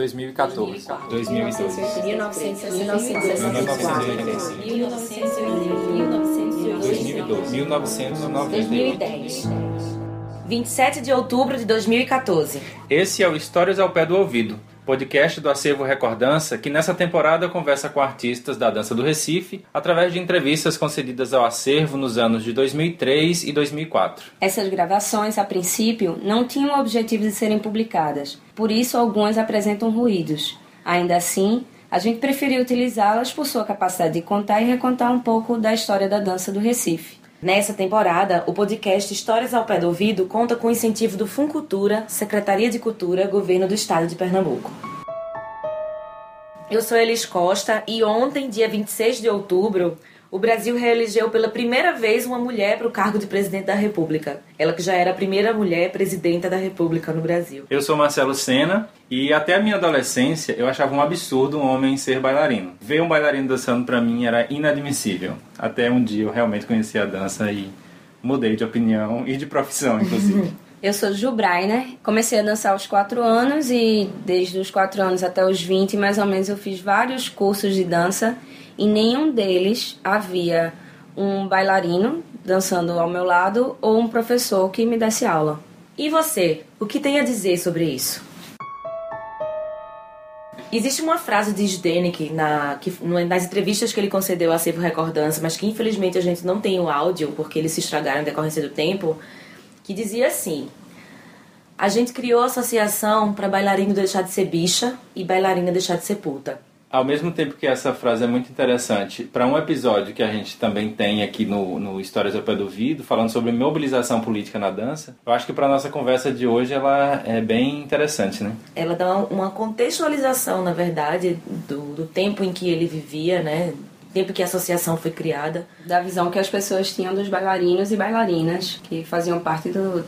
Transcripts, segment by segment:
2014. 2002. 1982. 1998. 27 de outubro de 2014. Esse é o Histórias ao Pé do Ouvido, podcast do Acervo Recordança, que nessa temporada conversa com artistas da dança do Recife através de entrevistas concedidas ao acervo nos anos de 2003 e 2004. Essas gravações, a princípio, não tinham o objetivo de serem publicadas, por isso algumas apresentam ruídos. Ainda assim, a gente preferiu utilizá-las por sua capacidade de contar e recontar um pouco da história da dança do Recife. Nessa temporada, o podcast Histórias ao Pé do Ouvido conta com o incentivo do Funcultura, Secretaria de Cultura, Governo do Estado de Pernambuco. Eu sou Elis Costa e ontem, dia 26 de outubro, o Brasil reelegeu pela primeira vez uma mulher para o cargo de presidente da República. Ela que já era a primeira mulher presidenta da República no Brasil. Eu sou Marcelo Sena e até a minha adolescência eu achava um absurdo um homem ser bailarino. Ver um bailarino dançando para mim era inadmissível. Até um dia eu realmente conheci a dança e mudei de opinião e de profissão, inclusive. Eu sou Ju Brainer, comecei a dançar aos 4 anos e desde os 4 anos até os 20, mais ou menos, eu fiz vários cursos de dança e nenhum deles havia um bailarino dançando ao meu lado ou um professor que me desse aula. E você, o que tem a dizer sobre isso? Existe uma frase de Zdenek na, que, nas entrevistas que ele concedeu a Sevo Recordança, mas que infelizmente a gente não tem o áudio porque eles se estragaram em decorrência do tempo, que dizia assim: A gente criou a associação para bailarino deixar de ser bicha e bailarina deixar de ser puta. Ao mesmo tempo que essa frase é muito interessante, para um episódio que a gente também tem aqui no, no Histórias ao Pé do Ouvido, falando sobre mobilização política na dança, eu acho que para nossa conversa de hoje ela é bem interessante, né? Ela dá uma contextualização, na verdade, do, do tempo em que ele vivia, né? tempo que a associação foi criada. Da visão que as pessoas tinham dos bailarinos e bailarinas que faziam parte do,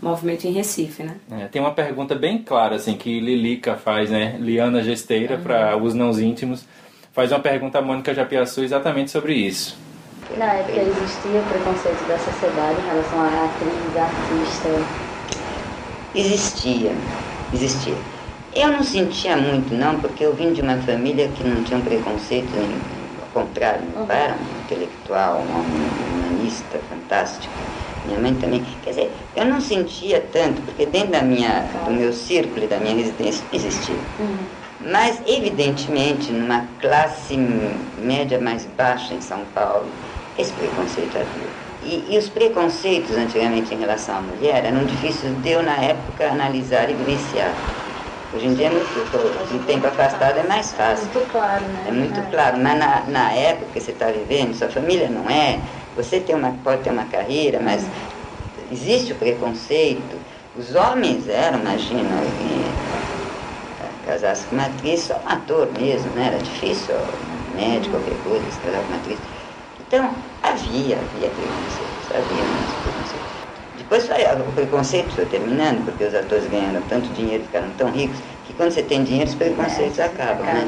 movimento em Recife, né? É, tem uma pergunta bem clara, assim, que Lilica faz, né? Liana Gesteira, uhum. para os não íntimos, faz uma pergunta a Mônica Japiaçu exatamente sobre isso. Na época existia preconceito da sociedade em relação à atriz, artista? Existia, existia. Eu não sentia muito, não, porque eu vim de uma família que não tinha um preconceito nenhum. Ao contrário, meu uhum. pai era um intelectual, um humanista fantástico minha mãe também. Quer dizer, eu não sentia tanto, porque dentro da minha, do meu círculo e da minha residência existia. Uhum. Mas, evidentemente, numa classe média mais baixa em São Paulo, esse preconceito havia. E, e, os preconceitos antigamente em relação à mulher eram difíceis de eu, na época, analisar e vivenciar. Hoje em dia, é muito, de tempo afastado, é mais fácil. Muito claro, né? É muito é. claro, mas na, na época que você está vivendo, sua família não é, você tem uma, pode ter uma carreira, mas existe o preconceito. Os homens eram, imagina, casasse com uma atriz, só um ator mesmo, né? Era difícil, médico, qualquer coisa, se casar com uma atriz. Então, havia, havia preconceito, havia muitos preconceitos. Depois o preconceito foi terminando, porque os atores ganharam tanto dinheiro, ficaram tão ricos, que quando você tem dinheiro, os preconceitos é, acabam, né?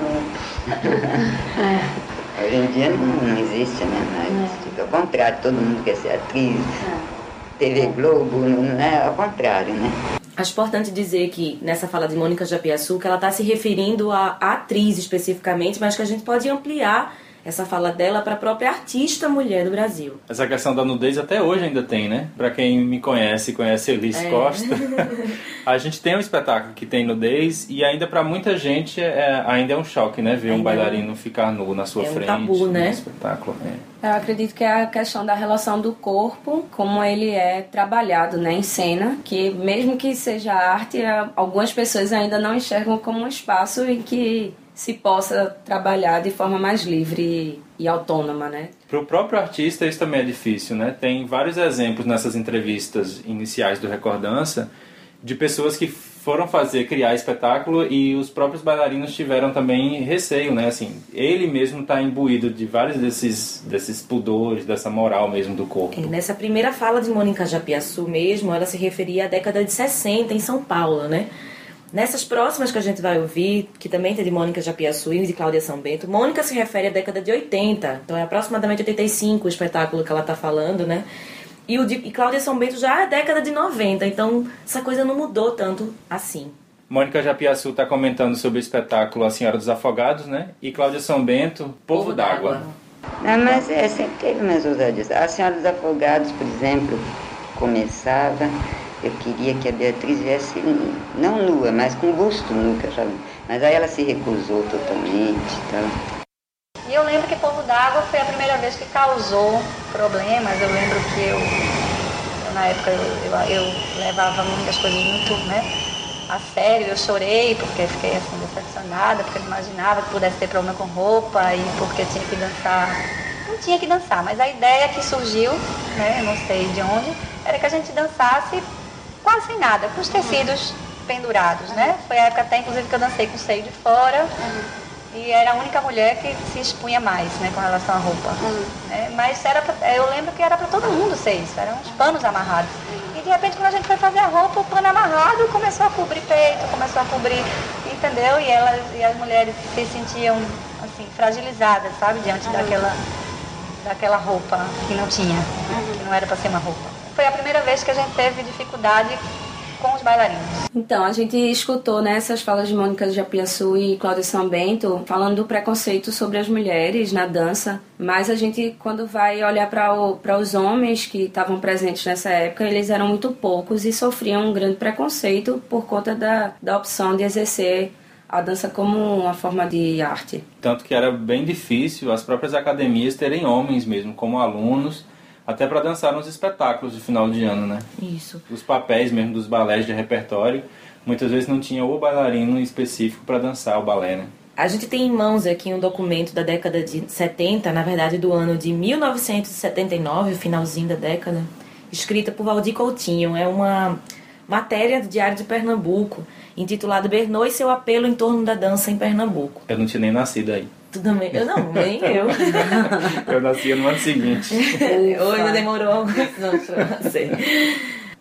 É. Hoje em dia não, não existe, né? É. Ao contrário, todo mundo quer ser atriz, é. TV Globo, não é ao contrário, né? Acho importante dizer que nessa fala de Mônica Japiaçu, que ela está se referindo à atriz especificamente, mas que a gente pode ampliar essa fala dela para a própria artista mulher do Brasil. Essa questão da nudez até hoje ainda tem, né? Para quem me conhece, conhece Elis é. Costa, a gente tem um espetáculo que tem nudez e ainda para muita gente é, ainda é um choque, né? Ver ainda um bailarino ficar nu na sua é frente. É um tabu, né? espetáculo. É. Eu acredito que é a questão da relação do corpo, como ele é trabalhado né, em cena, que mesmo que seja arte, algumas pessoas ainda não enxergam como um espaço em que se possa trabalhar de forma mais livre e autônoma, né? Para o próprio artista isso também é difícil, né? Tem vários exemplos nessas entrevistas iniciais do Recordança de pessoas que foram fazer, criar espetáculo e os próprios bailarinos tiveram também receio, né? Assim, ele mesmo está imbuído de vários desses, desses pudores, dessa moral mesmo do corpo. É, nessa primeira fala de Mônica Japiaçu mesmo, ela se referia à década de 60 em São Paulo, né? Nessas próximas que a gente vai ouvir, que também tem de Mônica Japiaçu e de Cláudia São Bento, Mônica se refere à década de 80, então é aproximadamente 85 o espetáculo que ela está falando, né? E, o de, e Cláudia São Bento já é década de 90, então essa coisa não mudou tanto assim. Mônica Japiaçu está comentando sobre o espetáculo A Senhora dos Afogados, né? E Cláudia São Bento, Povo, d'Água. Não, mas é, sempre teve umas ousadias. A Senhora dos Afogados, por exemplo, começava, eu queria que a Beatriz viesse, não nua, mas com busto nu, que eu já Mas aí ela se recusou totalmente Então... E eu lembro que Povo d'Água foi a primeira vez que causou problemas. Eu lembro que eu, eu na época, eu, eu, eu, levava muitas coisas muito, né? A sério, eu chorei porque fiquei assim decepcionada, porque eu imaginava que pudesse ter problema com roupa e porque tinha que dançar. Não tinha que dançar, mas a ideia que surgiu, né, não sei de onde, era que a gente dançasse quase sem nada, com os tecidos pendurados, né? Foi a época até inclusive que eu dancei com o seio de fora. E era a única mulher que se expunha mais, né, com relação à roupa. Uhum. Né? Mas era pra, eu lembro que era para todo mundo ser isso, eram uns panos amarrados. E de repente quando a gente foi fazer a roupa, o pano amarrado começou a cobrir peito, começou a cobrir, entendeu? E elas e as mulheres se sentiam assim fragilizadas, sabe, diante uhum. daquela daquela roupa que não tinha, uhum. que não era para ser uma roupa. Foi a primeira vez que a gente teve dificuldade com os bailarinos. Então, a gente escutou né, essas falas de Mônica Japiaçu e Cláudia São Bento falando do preconceito sobre as mulheres na dança, mas a gente, quando vai olhar para os homens que estavam presentes nessa época, eles eram muito poucos e sofriam um grande preconceito por conta da, da opção de exercer a dança como uma forma de arte. Tanto que era bem difícil as próprias academias terem homens mesmo como alunos até para dançar nos espetáculos de final de ano, né? Isso. Os papéis mesmo dos balés de repertório, muitas vezes não tinha o bailarino específico para dançar o balé, né? A gente tem em mãos aqui um documento da década de 70, na verdade do ano de 1979, o finalzinho da década, escrita por Valdir Coutinho. É uma matéria do Diário de Pernambuco, intitulada Bernou e seu apelo em torno da dança em Pernambuco. Eu não tinha nem nascido aí. Tu também? Eu não, nem eu. eu nasci no ano seguinte. Ou ainda demorou alguns anos pra nascer.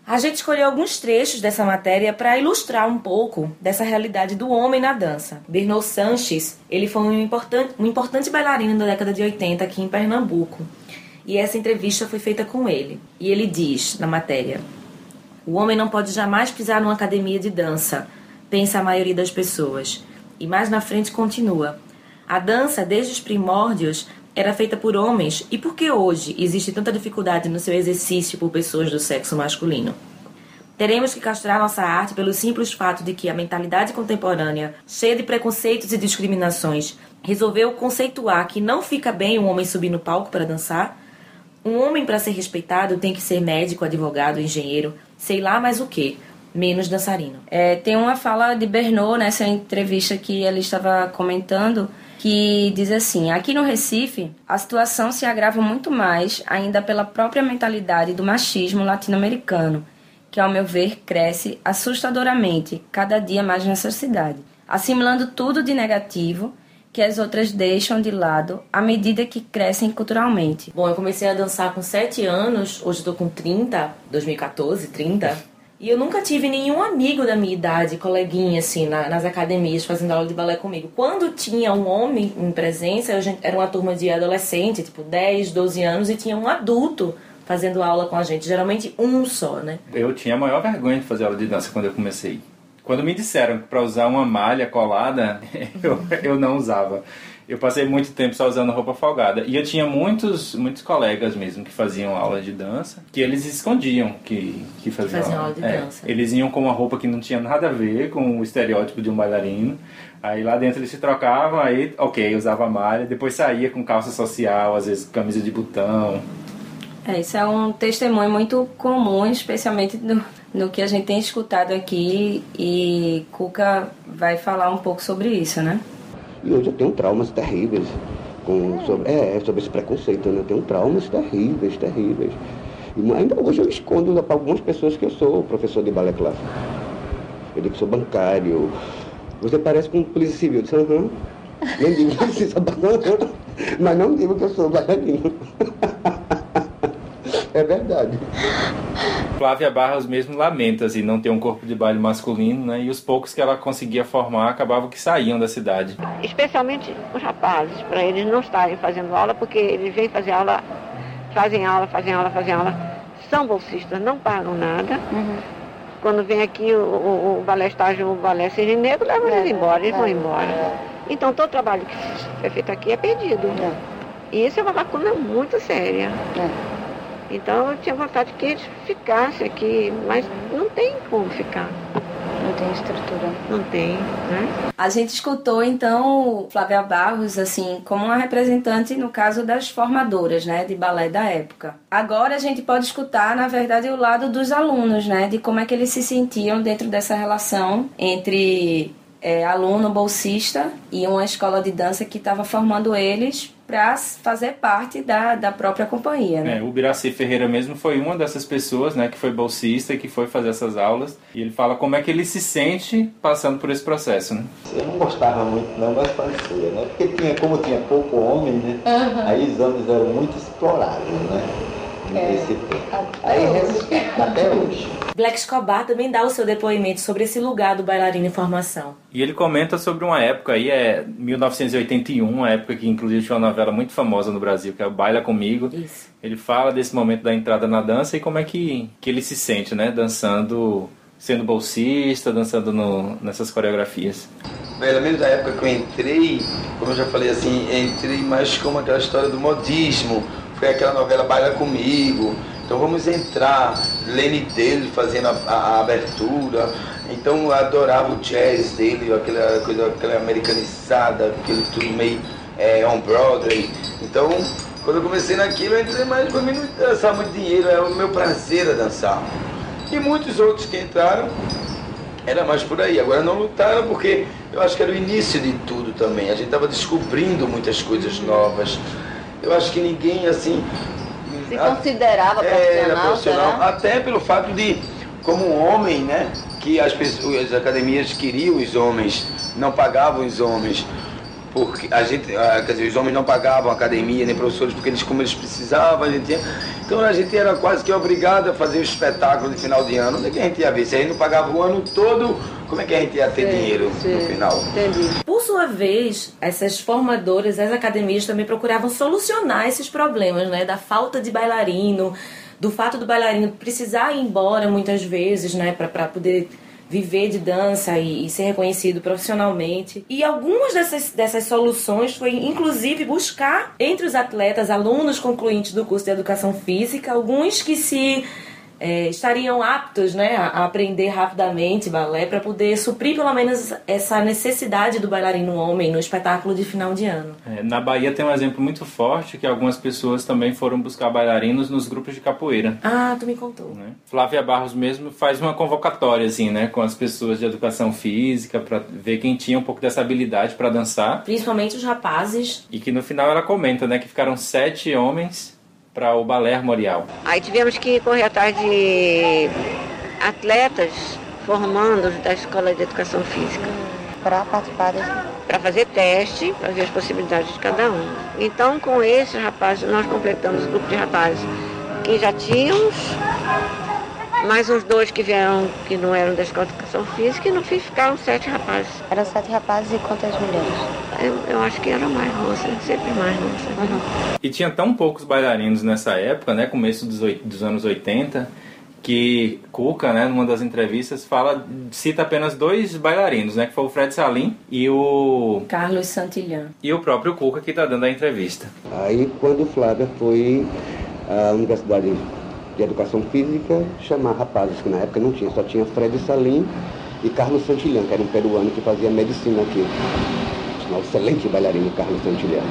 A gente escolheu alguns trechos dessa matéria para ilustrar um pouco dessa realidade do homem na dança. Bernard Sanches, ele foi um importante, um importante bailarino da década de 80 aqui em Pernambuco. E essa entrevista foi feita com ele. E ele diz na matéria: O homem não pode jamais pisar numa academia de dança, pensa a maioria das pessoas. E mais na frente continua: a dança, desde os primórdios, era feita por homens e por que hoje existe tanta dificuldade no seu exercício por pessoas do sexo masculino? Teremos que castrar nossa arte pelo simples fato de que a mentalidade contemporânea, cheia de preconceitos e discriminações, resolveu conceituar que não fica bem um homem subir no palco para dançar? Um homem, para ser respeitado, tem que ser médico, advogado, engenheiro, sei lá mais o que, menos dançarino. É, tem uma fala de Bernot nessa entrevista que ele estava comentando que diz assim: aqui no Recife, a situação se agrava muito mais, ainda pela própria mentalidade do machismo latino-americano, que, ao meu ver, cresce assustadoramente cada dia mais nessa cidade, assimilando tudo de negativo que as outras deixam de lado à medida que crescem culturalmente. Bom, eu comecei a dançar com 7 anos, hoje estou com 30, 2014, 30. E eu nunca tive nenhum amigo da minha idade, coleguinha, assim, na, nas academias, fazendo aula de balé comigo. Quando tinha um homem em presença, eu, era uma turma de adolescente, tipo 10, 12 anos, e tinha um adulto fazendo aula com a gente. Geralmente um só, né? Eu tinha a maior vergonha de fazer aula de dança quando eu comecei. Quando me disseram para usar uma malha colada, eu, eu não usava eu passei muito tempo só usando roupa folgada. E eu tinha muitos, muitos colegas mesmo que faziam aula de dança, que eles escondiam que, que faziam, faziam aula de é, dança. Eles iam com uma roupa que não tinha nada a ver com o estereótipo de um bailarino. Aí lá dentro eles se trocavam, aí, ok, usava malha, depois saía com calça social, às vezes camisa de botão. É, isso é um testemunho muito comum, especialmente no, no que a gente tem escutado aqui, e Cuca vai falar um pouco sobre isso, né? E hoje eu tenho traumas terríveis com, sobre, é, sobre esse preconceito. Né? Eu tenho traumas terríveis, terríveis. E ainda hoje eu escondo para algumas pessoas que eu sou professor de balé clássico. Eu digo que sou bancário. Você parece com um polícia civil. Eu disse, aham. Nem digo que sou bancário, mas não digo que eu sou bailarino. É verdade. Flávia Barros mesmo lamenta assim, não ter um corpo de baile masculino, né? E os poucos que ela conseguia formar acabavam que saíam da cidade. Especialmente os rapazes, para eles não estarem fazendo aula, porque eles vêm fazer aula, fazem aula, fazem aula, fazem aula, são bolsistas, não pagam nada. Uhum. Quando vem aqui o, o, o balé estágio, o balé Cisne Negro, leva eles embora, eles vão embora. Então todo trabalho que é feito aqui é perdido. E isso é uma lacuna muito séria. Então eu tinha vontade que eles ficassem aqui, mas não tem como ficar. Não tem estrutura. Não tem, né? A gente escutou então Flávia Barros assim como uma representante no caso das formadoras, né, de balé da época. Agora a gente pode escutar, na verdade, o lado dos alunos, né, de como é que eles se sentiam dentro dessa relação entre é, aluno bolsista e uma escola de dança que estava formando eles para fazer parte da, da própria companhia. Né? É, o Biraci Ferreira mesmo foi uma dessas pessoas, né, que foi bolsista e que foi fazer essas aulas. E ele fala como é que ele se sente passando por esse processo, né? Eu não gostava muito não, mas fazia, né? Porque tinha, como tinha pouco homem, né? Aí os homens eram muito explorados, né? Nesse tempo. Aí resistiu até hoje. Black Escobar também dá o seu depoimento sobre esse lugar do bailarino em formação. E ele comenta sobre uma época aí, é 1981, uma época que inclusive tinha uma novela muito famosa no Brasil, que é o Baila Comigo. Isso. Ele fala desse momento da entrada na dança e como é que, que ele se sente, né? Dançando, sendo bolsista, dançando no, nessas coreografias. Pelo menos na época que eu entrei, como eu já falei assim, entrei mais como aquela história do modismo. Foi aquela novela Baila Comigo. Então vamos entrar, Lenny dele fazendo a, a- a abertura. Então eu adorava o jazz dele, aquela coisa aquela americanizada, aquele tudo meio é, on Broadway. Então, quando eu comecei naquilo, eu entrei mais para mim não dançar muito dinheiro, era o meu prazer a dançar. E muitos outros que entraram era mais por aí. Agora não lutaram porque eu acho que era o início de tudo também. A gente estava descobrindo muitas coisas novas. Eu acho que ninguém assim. Se considerava era profissional, profissional, será? até pelo fato de, como um homem, né, que as, pessoas, as academias queriam os homens, não pagavam os homens, porque a gente, quer dizer, os homens não pagavam academia nem professores porque eles como eles precisavam, a gente tinha, então a gente era quase que obrigado a fazer o espetáculo de final de ano, onde é que a gente ia ver? Se a gente não pagava o ano todo, como é que a gente ia ter dinheiro no final? Entendi. Sua vez, essas formadoras, as academias também procuravam solucionar esses problemas, né? Da falta de bailarino, do fato do bailarino precisar ir embora muitas vezes, né? Para poder viver de dança e, e ser reconhecido profissionalmente. E algumas dessas, dessas soluções foi, inclusive, buscar entre os atletas, alunos concluintes do curso de Educação Física, alguns que se é, estariam aptos né, a, aprender rapidamente balé para poder suprir pelo menos essa necessidade do bailarino homem no espetáculo de final de ano. É, na Bahia tem um exemplo muito forte que algumas pessoas também foram buscar bailarinos nos grupos de capoeira. Ah, tu me contou. né? Flávia Barros mesmo faz uma convocatória assim, né, com as pessoas de educação física para ver quem tinha um pouco dessa habilidade para dançar Principalmente os rapazes. e que no final ela comenta, né, que ficaram sete homens para o balé armorial. Aí tivemos que correr atrás de atletas formandos da Escola de Educação Física. Para participar desse... Para fazer teste, para ver as possibilidades de cada um. Então, com esses rapazes, nós completamos o grupo de rapazes que já tínhamos, mais uns dois que vieram, que não eram da Escola de Educação Física, e no fim ficaram sete rapazes. Eram sete rapazes e quantas mulheres? Eu, eu acho que era mais moça, sempre mais moça. E tinha tão poucos bailarinos nessa época, né, começo dos, dos anos 80, que Cuca, né, numa das entrevistas, fala, cita apenas dois bailarinos, né, que foi o Fred Salim e o Carlos Santillan. e o próprio Cuca que está dando a entrevista. Aí quando Flávia foi à Universidade de Educação Física chamar rapazes, que na época não tinha, só tinha Fred Salim e Carlos Santillan, que era um peruano que fazia medicina aqui. Um excelente bailarino, Carlos Santillan.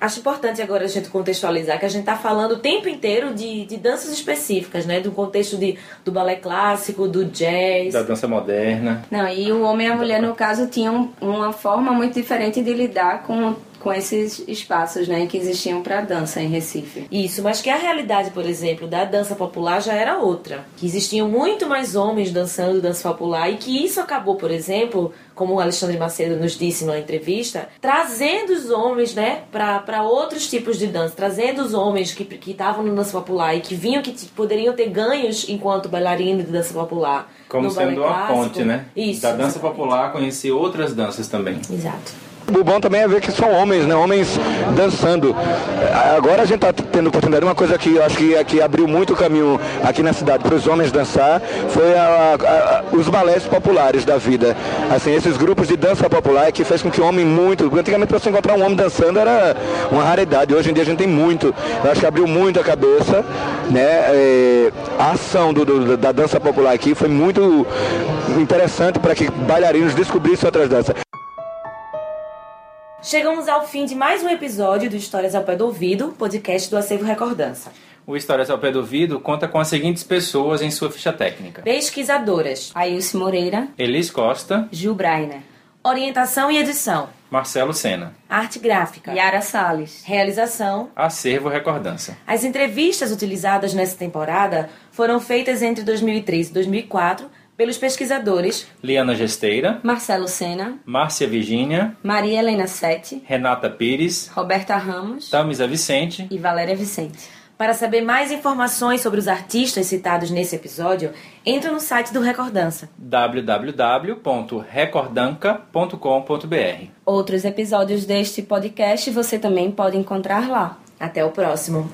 Acho importante agora a gente contextualizar que a gente está falando o tempo inteiro de, de danças específicas, né? Do contexto de, do balé clássico, do jazz. Da dança moderna. Não, e o homem e a mulher, no caso, tinham uma forma muito diferente de lidar com, com esses espaços né, que existiam para dança em Recife. Isso, mas que a realidade, por exemplo, da dança popular já era outra. Que existiam muito mais homens dançando dança popular e que isso acabou, por exemplo, como o Alexandre Macedo nos disse numa entrevista, trazendo os homens, né, para outros tipos de dança, trazendo os homens que que estavam no dança popular e que vinham que poderiam ter ganhos enquanto bailarino de dança popular. Como sendo uma clássico. ponte, né? Isso. da dança exatamente. popular conhecer outras danças também. Exato. O bom também é ver que são homens, né? Homens dançando. Agora a gente está tendo oportunidade, uma coisa que eu acho que, que abriu muito o caminho aqui na cidade para os homens dançar foi a, a, a, os balés populares da vida. Assim, esses grupos de dança popular que fez com que o homem muito. Antigamente para você encontrar um homem dançando era uma raridade. Hoje em dia a gente tem muito. Eu acho que abriu muito a cabeça. Né? É, a ação do, do, da dança popular aqui foi muito interessante para que bailarinos descobrissem outras danças. Chegamos ao fim de mais um episódio do Histórias ao Pé do Ouvido, podcast do Acervo Recordança. O Histórias ao Pé do Ouvido conta com as seguintes pessoas em sua ficha técnica: Pesquisadoras: Ailce Moreira, Elis Costa, Gil Brainer. Orientação e edição: Marcelo Sena. Arte gráfica: Yara Salles. Realização: Acervo Recordança. As entrevistas utilizadas nessa temporada foram feitas entre 2003 e 2004 pelos pesquisadores Liana Gesteira, Marcelo Sena, Márcia Virgínia, Maria Helena Sete, Renata Pires, Roberta Ramos, Tamisa Vicente e Valéria Vicente. Para saber mais informações sobre os artistas citados nesse episódio, entre no site do Recordança www.recordanca.com.br. Outros episódios deste podcast você também pode encontrar lá. Até o próximo.